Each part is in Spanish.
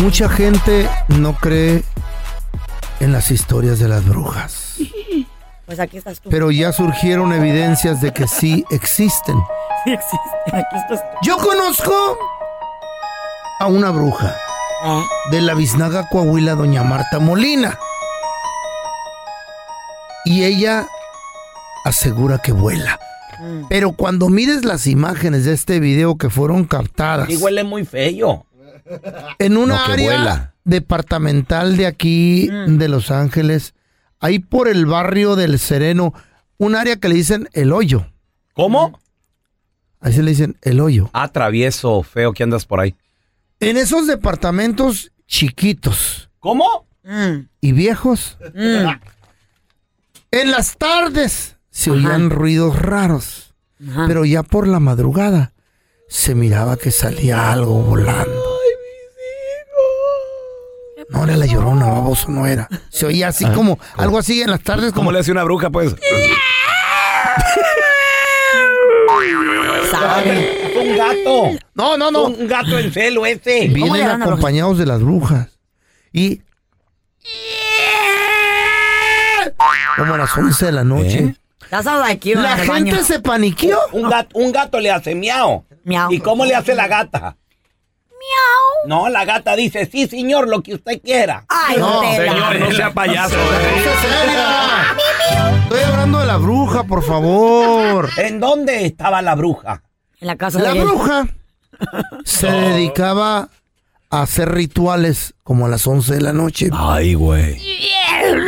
Mucha gente no cree en las historias de las brujas. Pues aquí estás tú. Pero ya surgieron evidencias de que sí existen. Sí existe. Aquí estás tú. Yo conozco a una bruja ¿Eh? de la biznaga Coahuila, doña Marta Molina. Y ella asegura que vuela. Mm. Pero cuando mires las imágenes de este video que fueron captadas Sí huele muy feo. En una No, área vuela. departamental de aquí Mm. de Los Ángeles, ahí por el barrio del Sereno, un área que le dicen el hoyo. ¿Cómo? Ahí se le dicen el hoyo. Ah, travieso, feo, que andas por ahí. En esos departamentos chiquitos ¿Cómo? Mm, y viejos, mm. en las tardes se oían ruidos raros, Ajá. pero ya por la madrugada se miraba que salía algo volando. No era la llorona, baboso, no era. Se oía así como, algo así en las tardes, ¿Cómo como le hace una bruja, pues? Sabe. Un gato. No, no, no. Un gato en celo ese. ¿Cómo le Vienen acompañados de las brujas. Y. Como a las 11 de la noche. ¿Eh? Like you La gente baño. se paniqueó. Un gato, un gato le hace miau. Miau. ¿Y cómo le hace la gata? Miau. No, la gata dice, sí, señor, lo que usted quiera. Ay, No, Tela. Señor, no sea payaso. Seria. Estoy hablando de la bruja, por favor. ¿En dónde estaba la bruja? En la casa La de él. bruja se dedicaba a hacer rituales como a las 11 de la noche. Ay, güey.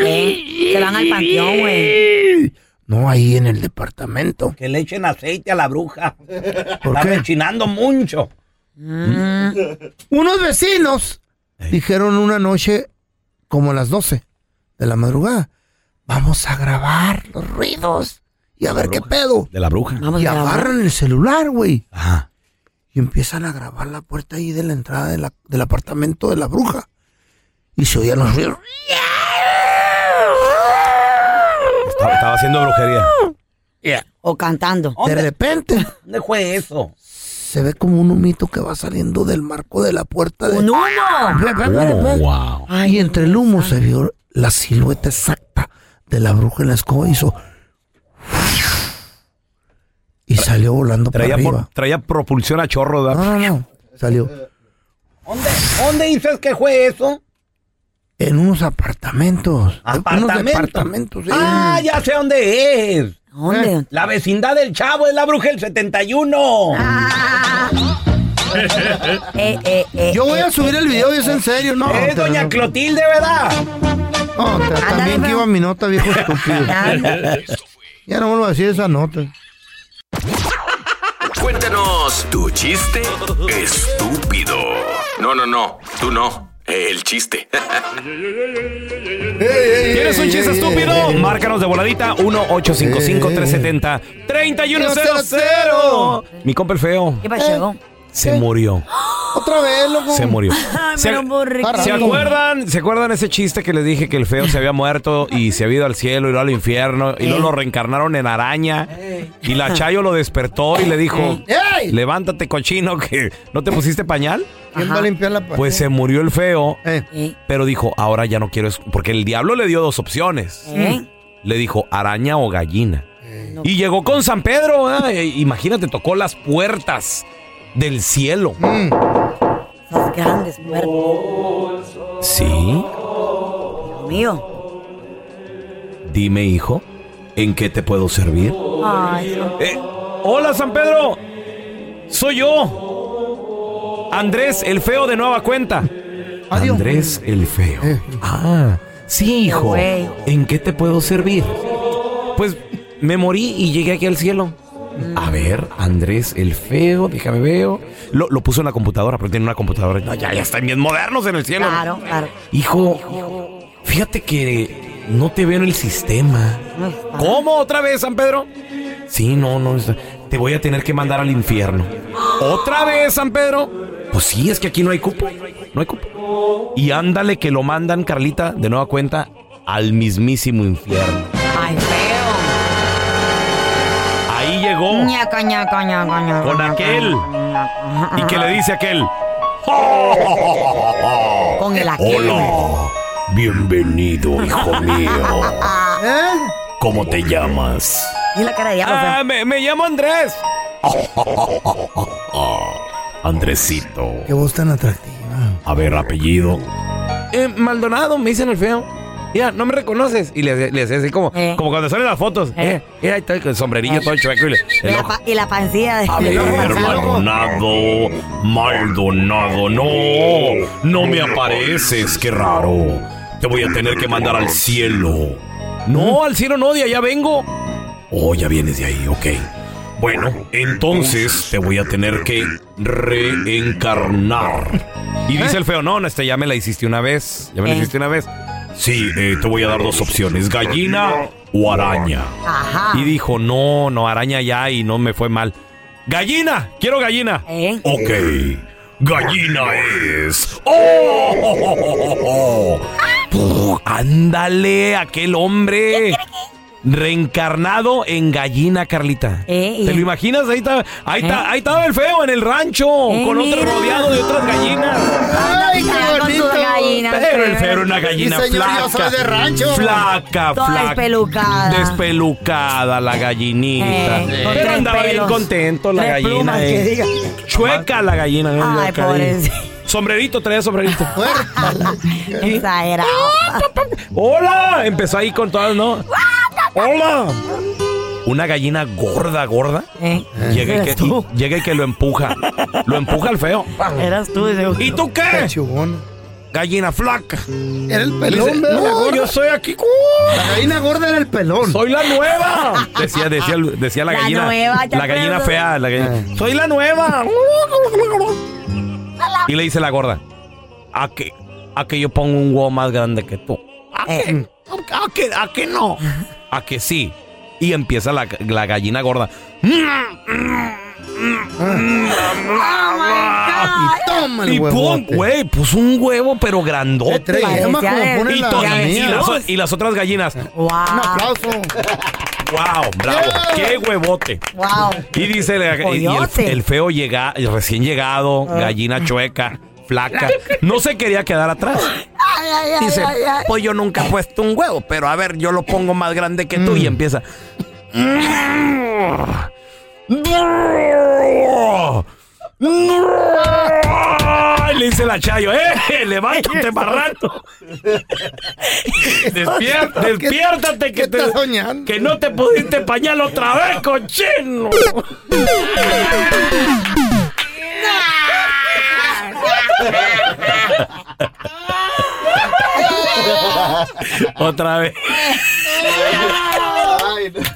Eh, Se van al panteón, güey. No, ahí en el departamento. Que le echen aceite a la bruja. ¿Por Está qué? rechinando mucho. Unos vecinos dijeron una noche, como a las 12 de la madrugada, vamos a grabar los ruidos y a ver qué pedo. De la bruja. Vamos Y a grabar. agarran el celular, güey. Ajá. Y empiezan a grabar la puerta ahí de la entrada de la- del apartamento de la bruja. Y se oían los ruidos. Estaba, estaba haciendo brujería. O cantando. De ¿Dónde, repente ¿Dónde fue eso? Se ve como un humito que va saliendo del marco de la puerta. De... ¡Un humo! Ve. wow. y entre el humo se vio la silueta exacta de la bruja en la escoba. Hizo. Y salió volando para Traía, arriba. por- traía propulsión a chorro, No, ¿verdad? no, no. Salió ¿Dónde, ¿Dónde dices que fue eso? En unos apartamentos. Unos ¿Apartamento? departamentos, sí. Ah, ya sé dónde es. ¿Dónde? La vecindad del chavo es la bruja del 71. Eh, eh, eh, Yo voy eh, a subir el video y es en serio, ¿no? es doña Clotilde, ¿verdad? No, te- también que iba mi nota, viejo estúpido. Ya no vuelvo a decir esa nota. Cuéntanos tu chiste estúpido. No, no, no, tú no. El chiste. ¿Tienes un chiste estúpido? Márcanos de voladita 1-855-370-3100. Mi compa el feo ¿Qué pasó? Se murió. Otra vez, loco. Se murió. Se-. ¿Se acuerdan? ¿Se acuerdan ese chiste que les dije que el feo se había muerto y se había ido al cielo y luego al infierno y luego lo reencarnaron en araña? Y la Chayo lo despertó y le dijo, ¡Ey! levántate cochino que no te pusiste pañal. ¿Quién va a limpiar la? Pues se murió el feo, Eh, Eh, pero dijo, ahora ya no quiero... es-". Porque el diablo le dio dos opciones. eh. Le dijo, araña o gallina. Y llegó con San Pedro, imagínate, tocó las puertas del cielo. mm, grandes puertas. Sí. Dios mío. Dime, hijo, ¿en qué te puedo servir? Ay. Eh, hola, San Pedro. Soy yo. Andrés, el feo de nueva cuenta. Adiós. Andrés, el feo. Ah, sí, hijo. ¿En qué te puedo servir? Pues me morí y llegué aquí al cielo. A ver, Andrés, el feo, déjame veo. Lo, lo puso en la computadora, pero tiene una computadora. No, ya, ya están bien modernos en el cielo. Claro, claro. Hijo, fíjate que no te veo en el sistema. ¿Cómo? ¿Otra vez, San Pedro? Sí, no, no. Te voy a tener que mandar al infierno. ¿Otra vez, San Pedro? Pues sí, es que aquí no hay cupo. No hay cupo. Y ándale que lo mandan, Carlita, de nueva cuenta, al mismísimo infierno. Ay, llegó. Ñaca, ñaca, ñaca, ñaca, Con aquel. ñaca. ¿Y que le dice aquel? Con el aquel. Bienvenido, hijo mío. ¿Eh? ¿Cómo te llamas? Y la cara de diablo, Ah, feo. me, me llamo Andrés. Andresito. Qué voz tan atractiva. A ver, apellido. Eh, Maldonado, me dicen el feo. Mira, no me reconoces. Y le, le hacía así como, Eh. como cuando salen las fotos. Eh. Eh. Mira, ahí está el sombrerillo todo chueco. Y, le- Y el la, pa- y la pancilla de... A ver, Maldonado, Maldonado, no, no me apareces, qué raro. Te voy a tener que mandar al cielo. No, al cielo no, de allá vengo. Oh, ya vienes de ahí, ok. Bueno, entonces te voy a tener que reencarnar. Y dice el feo, no, no, este ya me la hiciste una vez. Ya me la Eh. hiciste una vez. Sí, eh, te voy a dar dos opciones, gallina o araña. Ajá. Y dijo, no, no, araña ya y no me fue mal. Gallina, quiero gallina. ¿Eh? Ok, gallina es. ¡Oh! Puh, ándale, aquel hombre. Reencarnado en gallina, Carlita. Eh, ¿Te lo imaginas? Ahí está, ahí Eh. está, ahí estaba el feo en el rancho, Eh, con otro rodeado de otras gallinas. ¡Ay, qué con sus bonito! gallinas, Pero el feo. era una gallina Sí, señor, yo flaca. soy de rancho. Flaca, Toda flaca. despelucada. Despelucada la gallinita. Eh, Pero andaba bien contento la Tres gallina. plumas, eh. que diga. Chueca la gallina. eh, Ay. Sombrerito, traía sombrerito. Exagerado. ¡Hola! Empezó ahí con todas, ¿no? ¡Hola! Una gallina gorda, gorda. ¿Eh? Llega y, que, tú. y- llega y que lo empuja. Lo empuja el feo. Eras tú. seguro. ¿Y tú qué? Gallina flaca. Era el Dice, pelón, ¿verdad? no, yo soy aquí. La gallina gorda era el pelón. Soy la nueva. Decía, decía, decía la La gallina. nueva, ¿te la gallina fea. la gallina. Soy la nueva. Y le dice la gorda. A que, a que yo pongo un huevo más grande que tú. ¿A Eh. que, a que, a que no? A que sí. Y empieza la, la gallina gorda. Y toma el Y pum, güey, puso un huevo, pero grandote. Y, la las, o- y las otras gallinas. Wow. Un aplauso. ¡Wow! ¡Bravo! ¡Qué huevote! Wow. Y dice el, el feo llega, recién llegado, gallina chueca, flaca. No se quería quedar atrás. Dice, pues yo nunca he puesto un huevo, pero a ver, yo lo pongo más grande que tú y empieza. Y le dice la Chayo, ¡eh! ¡Levántate, marrano! Despier- despiértate que ¿Qué te, que no te pudiste pañal otra vez, cochino. Otra vez.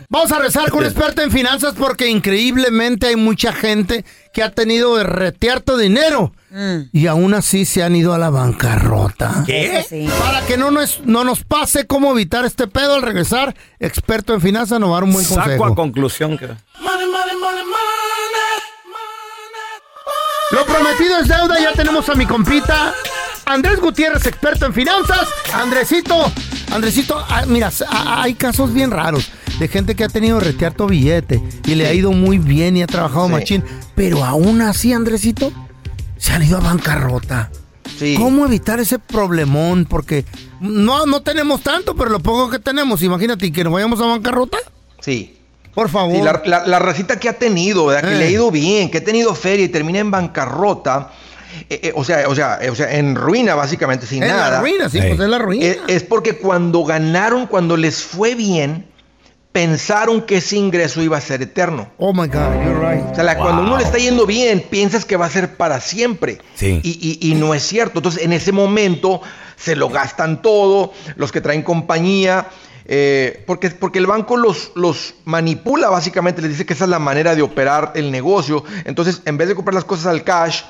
Vamos a rezar con un experto en finanzas porque increíblemente hay mucha gente que ha tenido de retear tu dinero y aún así se han ido a la bancarrota. Sí. Para que no nos, no nos pase cómo evitar este pedo al regresar, experto en finanzas nos va a dar un buen Saco a consejo. conclusión que... Lo prometido es deuda, ya tenemos a mi compita Andrés Gutiérrez, experto en finanzas. Andresito, Andresito, ah, mira, s- ah, hay casos bien raros de gente que ha tenido que retear tu billete y le ha ido muy bien y ha trabajado machín, pero aún así, Andresito, se han ido a bancarrota. Sí. ¿Cómo evitar ese problemón? Porque no, no tenemos tanto, pero lo poco que tenemos, imagínate, que nos vayamos a bancarrota. Sí. Por favor. Sí, la, la, la recita que ha tenido, ¿verdad? que Eh. le ha ido bien, que ha tenido feria y termina en bancarrota, eh, eh, o, sea, o, sea, o sea, en ruina básicamente, sin En nada. la ruina, sí, pues es la ruina. Es, es porque cuando ganaron, cuando les fue bien, pensaron que ese ingreso iba a ser eterno. Oh my God, you're right. O sea, la- cuando uno le está yendo bien, piensas que va a ser para siempre. Sí. Y, y- y no es cierto. Entonces, en ese momento se lo gastan todo, los que traen compañía, eh, porque, porque el banco los, los manipula básicamente, les dice que esa es la manera de operar el negocio. Entonces, en vez de comprar las cosas al cash,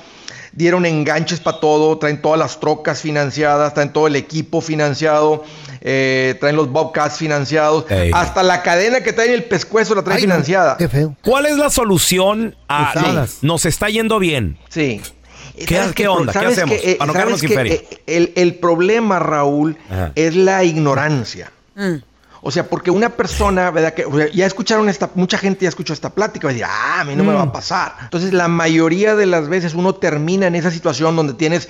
dieron enganches para todo, traen todas las trocas financiadas, traen todo el equipo financiado, eh, traen los Bobcats financiados, Ey. hasta la cadena que traen el pescuezo la traen Ay, financiada. Qué feo. ¿Cuál es la solución a Usadas. nos está yendo bien? Sí. ¿Qué- ¿Sabes qué qué? onda? ¿Qué ¿Sabes hacemos? Eh, Para no ¿sabes quedarnos sin feria. Eh, El, el problema, Raúl, Ajá. es la ignorancia. Mm. O sea, porque una persona, ¿verdad? Que o sea, ya escucharon esta, mucha gente ya escuchó esta plática, va a decir, ah, a mí no me va Mm. a pasar. Entonces, la mayoría de las veces uno termina en esa situación donde tienes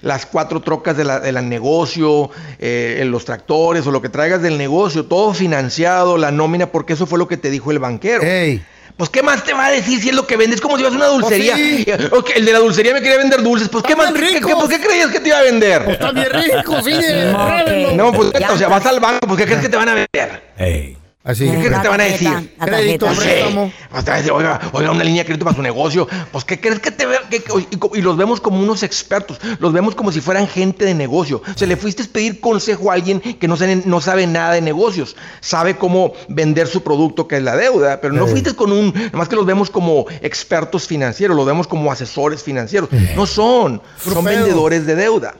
las cuatro trocas de la, de la negocio, eh, los tractores o lo que traigas del negocio, todo financiado, la nómina, porque eso fue lo que te dijo el banquero. Ey. Pues, ¿qué más te va a decir si es lo que vendes? Como si vas a una dulcería. sí. Eh, ok, el de la dulcería me quería vender dulces. Pues, ¿qué más? ¿Qué, qué- pues, ¿qué creías que te iba a vender? Está bien rico, sí. No, No, pues, Ya o sea, vas al banco, pues, ¿qué crees que te van a vender? Ey. Así. ¿Qué crees que te van a decir? Crédito, préstamo. Te van a decir, oiga, oiga, una línea de crédito para su negocio. Pues, ¿qué crees que te ve? que- que- y, y los vemos como unos expertos. Los vemos como si fueran gente de negocio. O sea, le fuiste a pedir consejo a alguien que no sabe, no sabe nada de negocios. Sabe cómo vender su producto, que es la deuda. Pero no Ey. fuiste con un. Nomás que los vemos como expertos financieros. Los vemos como asesores financieros. No son. Son Feo. vendedores de deuda.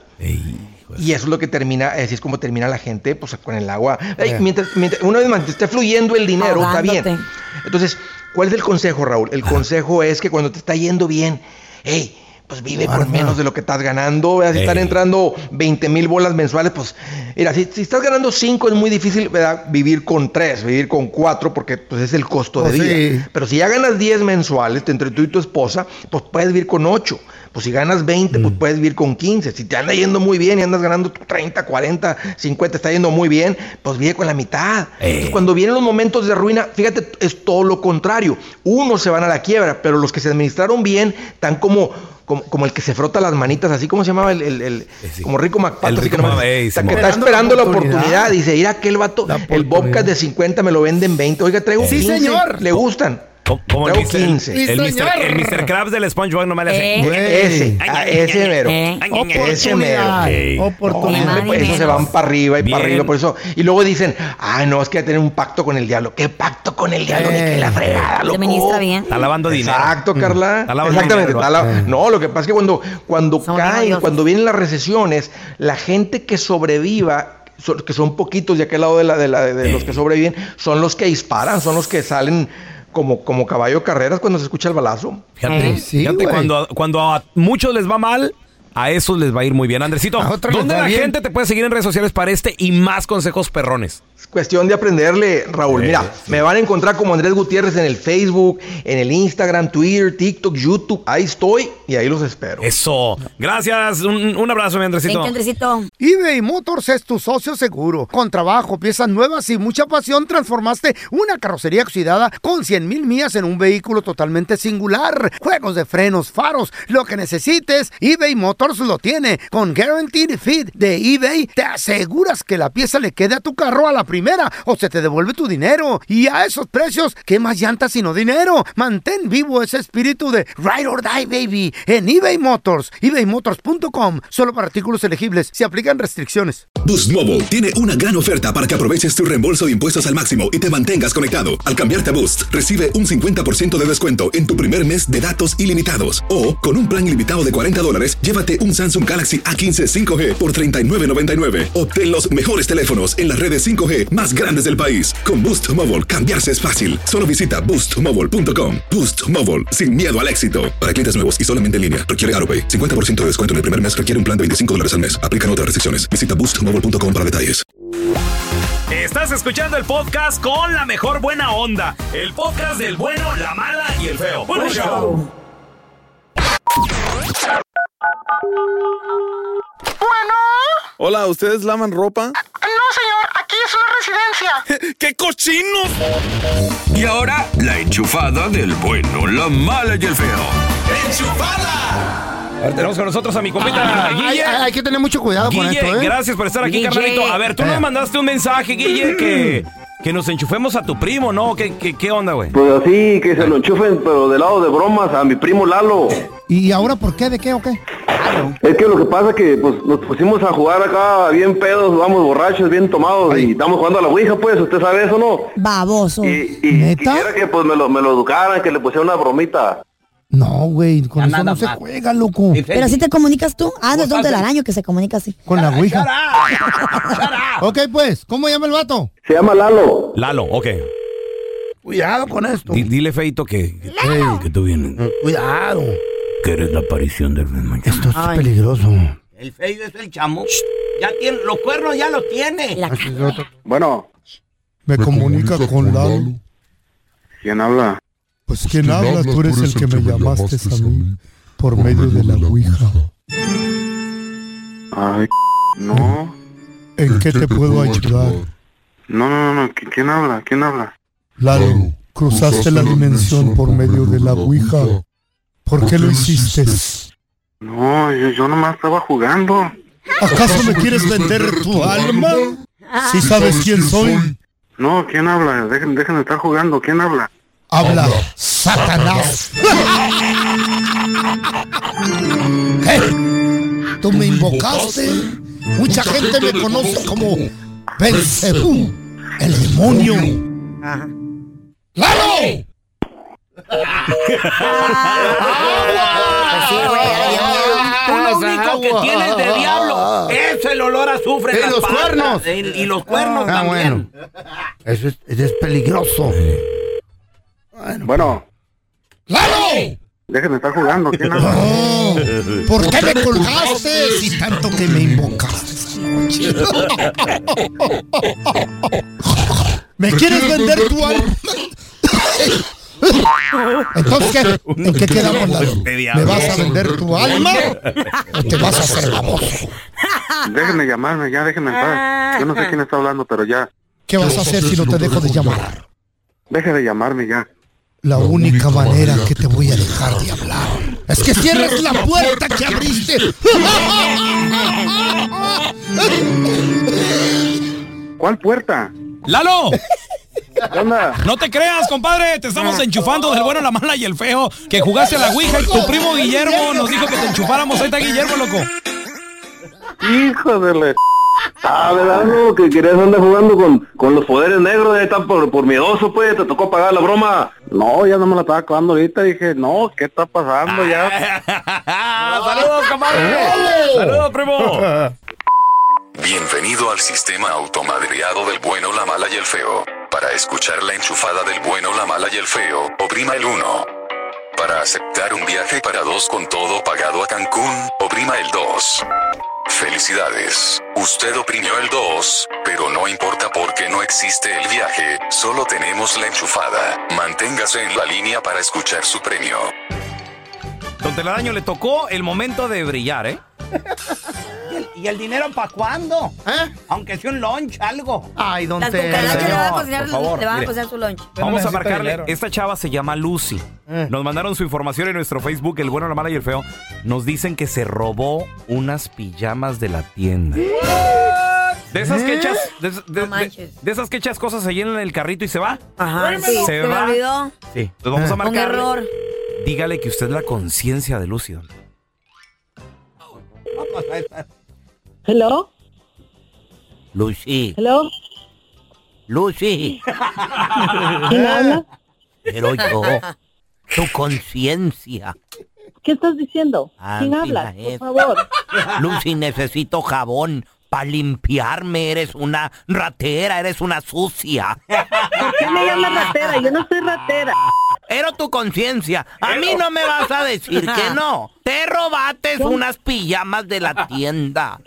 Ey. Y eso es lo que termina, así es como termina la gente, pues con el agua. Ey, mientras, mientras- una vez más, te esté fluyendo el dinero, está bien. Entonces, ¿cuál es el consejo, Raúl? El consejo es que cuando te está yendo bien, hey, pues vive por menos de lo que estás ganando. ¿verdad? Si están entrando 20 mil bolas mensuales, pues, mira, si, si estás ganando 5 es muy difícil ¿verdad? vivir con 3, vivir con 4, porque pues es el costo de Pues vida. sí. Pero si ya ganas 10 mensuales entre tú y tu esposa, pues puedes vivir con 8. Pues si ganas 20, pues puedes vivir con 15. Si te anda yendo muy bien y andas ganando 30, 40, 50, está yendo muy bien, pues vive con la mitad. Eh. Entonces, cuando vienen los momentos de ruina, fíjate, es todo lo contrario. Unos se van a la quiebra, pero los que se administraron bien están como... Como, como el que se frota las manitas, así como se llamaba el, el- el- sí. como Rico McPato, Rico que nomás- Mac- ey, está, que está Esperando la la oportunidad. oportunidad. Dice, ir aquel vato, el oportunidad. Bobcat de 50 me lo venden 20. Oiga, traigo Sí, 15. señor. ¿Le gustan? Como, el, Mr. 15. el, Mr. el Mr. Krabs del SpongeBob no me le hace. Eh. Ese, ah, ese mero. Eh. Ese mero. Oportunidad. Más Pues eso se van para arriba y Bien. para arriba, por eso. Y luego dicen, ay, no, es que hay que tener un pacto con el diablo. ¿Qué pacto con el diablo? Ni que la fregada, Se loco. ministra bien. Está lavando dinero. Exacto, Carla. Está lavando Exactamente. dinero. está la- No, lo que pasa es que cuando, cuando Son caen, cuando vienen las recesiones, la gente que sobreviva, so- que son poquitos de aquel lado de, la, de, la- de los que sobreviven, son los que disparan, son los que salen como, como caballo de carreras cuando se escucha el balazo. Fíjate, sí, fíjate cuando, cuando a muchos les va mal, a esos les va a ir muy bien. Andresito, ¿dónde la bien. gente te puede seguir en redes sociales para este y más consejos perrones? Es cuestión de aprenderle, Raúl. Sí, Mira, sí. me van a encontrar como Andrés Gutiérrez en el Facebook, en el Instagram, Twitter, TikTok, YouTube. Ahí estoy y ahí los espero. Eso. Gracias. Un, un abrazo, mi Andresito. Thank you, Andresito. eBay Motors es tu socio seguro. Con trabajo, piezas nuevas y mucha pasión, transformaste una carrocería oxidada con 100 mil millas en un vehículo totalmente singular. Juegos de frenos, faros, lo que necesites, eBay Motors lo tiene. Con Guaranteed Fit de eBay, te aseguras que la pieza le quede a tu carro a la primera o se te devuelve tu dinero. Y a esos precios, ¿qué más llantas sino dinero? Mantén vivo ese espíritu de Ride or Die, baby, en eBay Motors. ebaymotors.com. Solo para artículos elegibles. Se aplican restricciones. Boost Mobile tiene una gran oferta para que aproveches tu reembolso de impuestos al máximo y te mantengas conectado. Al cambiarte a Boost, recibe un 50% de descuento en tu primer mes de datos ilimitados. O, con un plan ilimitado de 40 dólares, llévate un Samsung Galaxy A15 5G por $39.99. Obtén los mejores teléfonos en las redes 5G más grandes del país. Con Boost Mobile, cambiarse es fácil. Solo visita boostmobile.com. Boost Mobile, sin miedo al éxito. Para clientes nuevos y solamente en línea, requiere AroPay. 50% de descuento en el primer mes requiere un plan de 25 dólares al mes. Aplican otras restricciones. Visita boostmobile.com para detalles. Estás escuchando el podcast con la mejor buena onda. El podcast del bueno, la mala y el feo. Bueno, show. Hola, ¿ustedes lavan ropa? No, señor, aquí es una residencia. ¡Qué cochinos! Y ahora, la enchufada del bueno, la mala y el feo. A ver, tenemos con nosotros a mi compita Hay, Guille. hay- hay que tener mucho cuidado con Guille, esto, ¿eh? gracias por estar aquí, Guille. carnalito. A ver, tú nos Eh. mandaste un mensaje, Guille, que, que nos enchufemos a tu primo, ¿no? ¿Qué, qué, qué onda, güey? Pues así, que se lo enchufen, pero de lado de bromas, a mi primo Lalo. ¿Y ahora por qué? ¿De qué o qué? Es que lo que pasa es que pues, nos pusimos a jugar acá bien pedos, vamos borrachos, bien tomados, y estamos jugando a la Ouija, pues, usted sabe eso, ¿no? Baboso. Y, y ¿Neta? quisiera que pues me lo, me lo educaran, que le pusiera una bromita. No, güey, con Ya eso no se juega, loco. Pero así te comunicas tú. Ah, no es ¿Cómo Don estás? Telaraño que se comunica así. Con la ouija. Ok, pues, ¿cómo llama el vato? Se llama Lalo. Lalo, ok. Cuidado con esto. Di- dile, Feito, que, que, que tú vienes. Cuidado. Que eres la aparición del mañana. Esto es Ay. peligroso. El feo es el chamo. Ya tiene, los cuernos ya los tiene. La- Bueno, Me comunica con Lalo. ¿quién habla? Pues ¿quién habla? Tú eres el que me llamaste a mí por medio de la ouija. Ay, no, ¿En qué te puedo ayudar? no, no, no, ¿quién habla? ¿Quién habla? Lalo, cruzaste la dimensión por medio de la ouija. ¿Por qué lo hiciste? No, yo, yo nomás estaba jugando. ¿Acaso me quieres vender tu alma? Si sabes quién soy, No, ¿quién habla? Dejen, dejen de estar jugando, ¿quién habla? habla Satanás. ¿Qué? ¿Tú me invocaste? Mucha gente me conoce como Belcebú, el demonio. ¡Lalo! Pues sí, güey. Tú lo único que tienes de diablo es el olor a azufre. Y los patas. cuernos. Y, y los cuernos Ah, también. Eso es, eso es peligroso. Bueno, ¡Lalo! dejen de estar jugando, ¿quién? No, ¿Por qué me colgaste si tanto que me invocaste? ¿Me quieres vender tu alma? Entonces, ¿qué? ¿en qué quedamos, Lalo? ¿Me vas a vender tu alma o te vas a hacer baboso? Déjenme llamarme, ya déjenme en paz. Yo no sé quién está hablando, pero ya. ¿Qué vas a hacer si no te dejo de llamar? Deje de llamarme ya. La única manera que te voy a dejar de hablar es que cierres la puerta que abriste. ¿Cuál puerta? ¡Lalo! No te creas, compadre. Te estamos enchufando del bueno, la mala y el feo. Que jugaste a la Ouija y tu primo Guillermo nos dijo que te enchufáramos. Ahí está Guillermo, loco. Hijo de la... Ah, ¿verdad? No, que querías andar jugando con, con los poderes negros, ya está por, por miedoso, pues, te tocó pagar la broma. No, ya no me la estaba acabando ahorita, dije, no, ¿qué está pasando ya? ¡Saludos, compadre! ¡Saludos, primo! Bienvenido al sistema automadreado del bueno, la mala y el feo. Para escuchar la enchufada del bueno, la mala y el feo, oprima el 1. Para aceptar un viaje para dos con todo pagado a Cancún, oprima el 2. Felicidades, usted oprimió el 2, pero no importa porque no existe el viaje, solo tenemos la enchufada. Manténgase en la línea para escuchar su premio. Don Telaraño le tocó el momento de brillar, ¿eh? ¿Y el, dinero para cuándo? ¿Eh? Aunque sea un lunch, algo. Ay, don Las Tela. cucarachas le van a cocinar, por favor, le van a mire. cocinar su lunch. Vamos a marcarle. Esta chava se llama Lucy. Nos mandaron su información en nuestro Facebook, El Bueno, la Mala y el Feo. Nos dicen que se robó unas pijamas de la tienda. De esas que echas, de, de- de- manches. de esas que echas cosas se llenan en el carrito y se va. Ajá, sí, Se se me va. olvidó. Sí. Entonces vamos a Un marcarle. error. Dígale que usted es la conciencia de Lucy. don. Hello, Lucy, hello. Lucy, ¿Quién habla? pero yo, tu conciencia. ¿Qué estás diciendo? ¿Quién habla? la Por favor. Lucy, necesito jabón para limpiarme. Eres una ratera, eres una sucia. ¿Por qué me llamas ratera? Yo no soy ratera. Pero tu conciencia, a mí no me vas a decir que no. Te robaste unas pijamas de la tienda.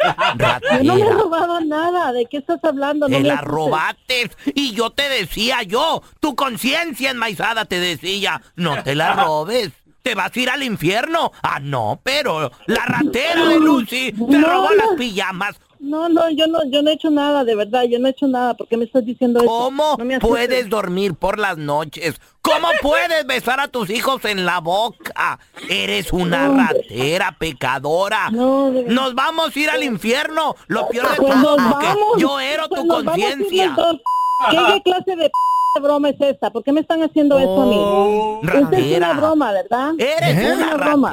Yo no me he robado nada. ¿De qué estás hablando? No Te me la asustes. robaste y yo te decía yo, tu conciencia enmaizada te decía, no te la robes. Te vas a ir al infierno. Ah, no, pero la ratera de Lucy te No, robó no. las pijamas No, no, yo no, yo no he hecho nada, de verdad, yo no he hecho nada. ¿Por qué me estás diciendo eso? ¿Cómo No puedes dormir por las noches? ¿Cómo puedes besar a tus hijos en la boca? Eres una No, ratera, pecadora. No, de verdad. Nos vamos a ir al infierno. Lo peor de Pues todo nos es que vamos, yo ero pues tu ir conciencia. ¿Qué, qué clase de p- broma es esta? ¿Por qué me están haciendo eso a mí? Esta es ratera. una broma, ¿verdad? Eres Es una broma.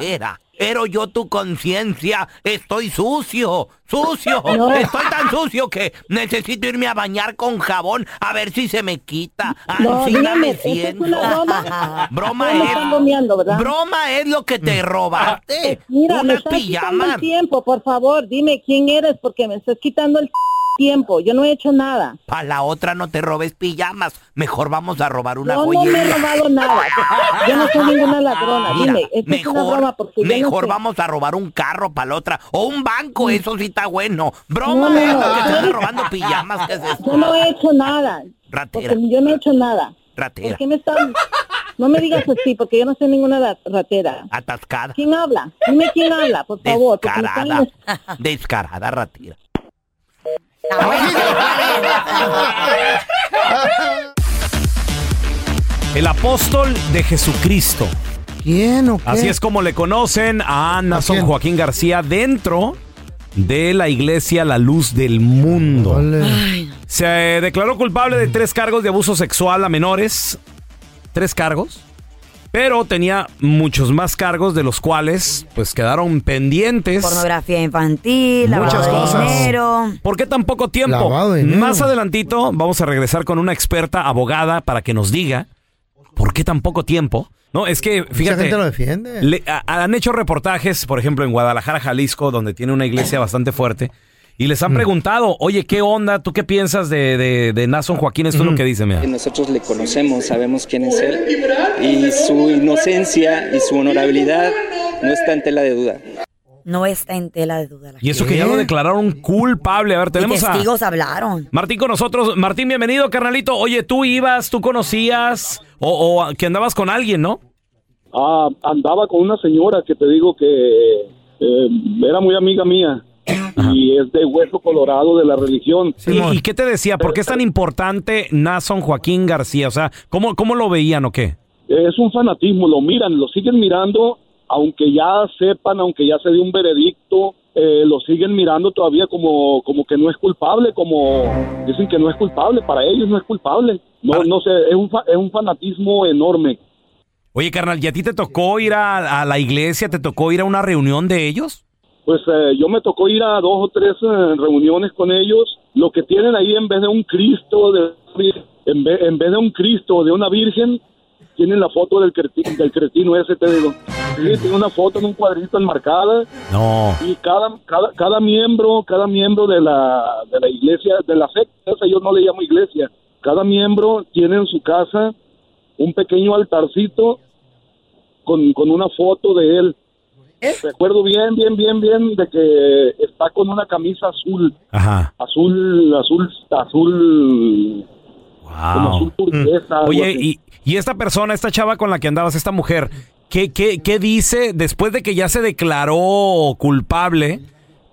Ero yo tu conciencia. Estoy sucio, sucio. No. Estoy tan sucio que necesito irme a bañar con jabón a ver si se me quita. No, Así dígame, me ¿esta es una broma? Broma me es. bromeando, ¿verdad? Broma es lo que te robaste. Mira, me Unas estás quitando pijamas. el tiempo, por favor, dime quién eres porque me estás quitando el tiempo. Yo no he hecho nada. Para la otra no te robes pijamas. Mejor vamos a robar una No, no me he robado nada. Yo no soy ninguna ladrona. Mira, Dime, esta es una mejor, broma porque yo no mejor sé. vamos a robar un carro para la otra. O un banco, eso sí está bueno. Broma No, no, que robando pijamas. ¿Qué es esto? Yo no he hecho nada. Ratera, Porque yo no he hecho nada. ratera, ¿Por qué me están...? No me digas así, porque yo no soy ninguna ra- ratera. atascada, ¿Quién habla? Dime quién habla, por favor. están- descarada, descarada, ratera. El apóstol de Jesucristo. ¿Quién o qué? Así es como le conocen a Nason quién? Joaquín García dentro de la iglesia La Luz del Mundo. Se declaró culpable de tres cargos de abuso sexual a menores. Tres cargos. Pero tenía muchos más cargos de los cuales pues quedaron pendientes. Pornografía infantil, Muchas lavado de cosas. dinero. ¿Por qué tan poco tiempo? Lavado de dinero. Más adelantito vamos a regresar con una experta abogada para que nos diga por qué tan poco tiempo. No, es que Mucha fíjate. gente lo defiende. Le- a- han hecho reportajes, por ejemplo, en Guadalajara, Jalisco, donde tiene una iglesia bastante fuerte. Y les Mm. han preguntado, oye, ¿qué onda? ¿Tú qué piensas de, de, de Nason Joaquín? Esto es lo que dice, mira. Nosotros le conocemos, sabemos quién es él y su inocencia y su honorabilidad no está en tela de duda. No está en tela de duda. la Y eso que ya lo declararon culpable. A ver, Y tenemos a testigos hablaron. Martín con nosotros. Martín, bienvenido, carnalito. Oye, tú ibas, tú conocías o, o que andabas con alguien, ¿no? Ah, andaba con una señora que te digo que eh, era muy amiga mía y es de hueso colorado de la religión. ¿Y, y qué te decía? ¿Por qué es tan importante Nason Joaquín García? O sea, ¿cómo, cómo lo veían o qué? Es un fanatismo, lo miran, lo siguen mirando, aunque ya sepan, aunque ya se dio un veredicto, eh, lo siguen mirando todavía como, como que no es culpable, como dicen que no es culpable, para ellos no es culpable. No, no sé, es un, fa- es un fanatismo enorme. Oye, carnal, ¿y a ti te tocó ir a, a la iglesia? ¿Te tocó ir a una reunión de ellos? Pues eh, yo me tocó ir a dos o tres eh, reuniones con ellos. Lo que tienen ahí en vez de un Cristo, de, en, vez, en vez de un Cristo o de una Virgen, tienen la foto del, creti- del cretino ese, te digo. Sí, tiene una foto en un cuadrito enmarcada No. y cada, cada, cada miembro, cada miembro de la, de la iglesia, de la secta, esa yo no le llamo iglesia, cada miembro tiene en su casa un pequeño altarcito con, con una foto de él. Recuerdo bien, bien, bien, bien de que está con una camisa azul, Ajá. azul, azul, azul, como Wow. azul turquesa. Oye, y, y esta persona, esta chava con la que andabas, esta mujer, ¿qué, qué, qué dice después de que ya se declaró culpable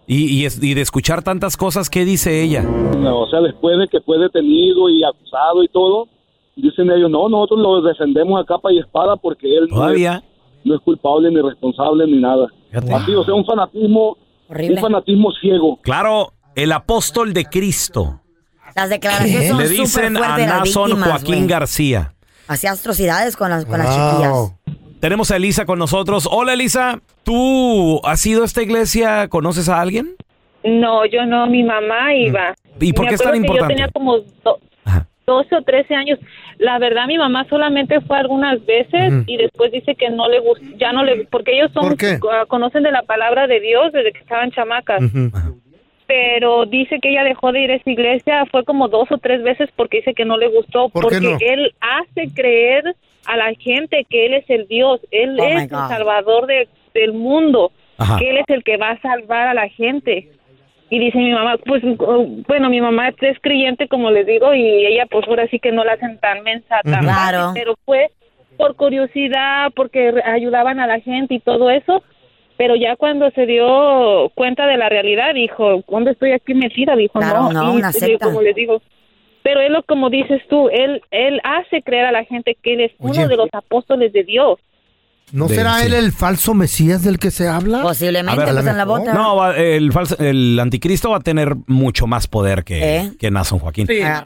y, y y de escuchar tantas cosas? ¿Qué dice ella? No, o sea, después de que fue detenido y acusado y todo, dicen ellos, no, nosotros lo defendemos a capa y espada porque él Todavía. No es culpable ni responsable ni nada. Así, o sea, un fanatismo, un fanatismo ciego. Claro, el apóstol de Cristo. Las declaraciones son Le dicen a Nason Joaquín. García. Hacía atrocidades con las, con las chiquillas. Tenemos a Elisa con nosotros. Hola, Elisa. ¿Tú has ido a esta iglesia? ¿Conoces a alguien? No, yo no, mi mamá iba. Mm. ¿Y por Me qué es tan importante? Yo tenía como do- 12 o 13 años. La verdad, mi mamá solamente fue algunas veces y después dice que no le gusta, ya no le, porque ellos son, ah, conocen de la palabra de Dios desde que estaban chamacas. Pero dice que ella dejó de ir a esa iglesia, fue como dos o tres veces porque dice que no le gustó, ¿Por qué porque no? él hace creer a la gente que él es el Dios, él Oh, es el salvador de- del mundo, Ajá. que él es el que va a salvar a la gente. Y dice mi mamá, pues bueno, mi mamá es creyente, como les digo, y ella pues ahora sí que no la hacen tan mensa, tan Ujú. fácil, Claro. pero fue por curiosidad, porque ayudaban a la gente y todo eso, Pero ya cuando se dio cuenta de la realidad, dijo, ¿dónde estoy aquí metida? Dijo, Claro, no, no, y una le- secta. como les digo, pero él, lo- como dices tú, él, él hace creer a la gente que él es Oye. uno de los apóstoles de Dios. ¿No De- será sí. él el falso Mesías del que se habla? Posiblemente, pues lo en la bota. No, va- el, falso, el anticristo va a tener mucho más poder que, ¿Eh? que Nason Joaquín. Ah.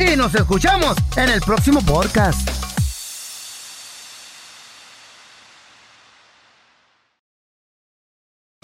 Y nos escuchamos en el próximo podcast.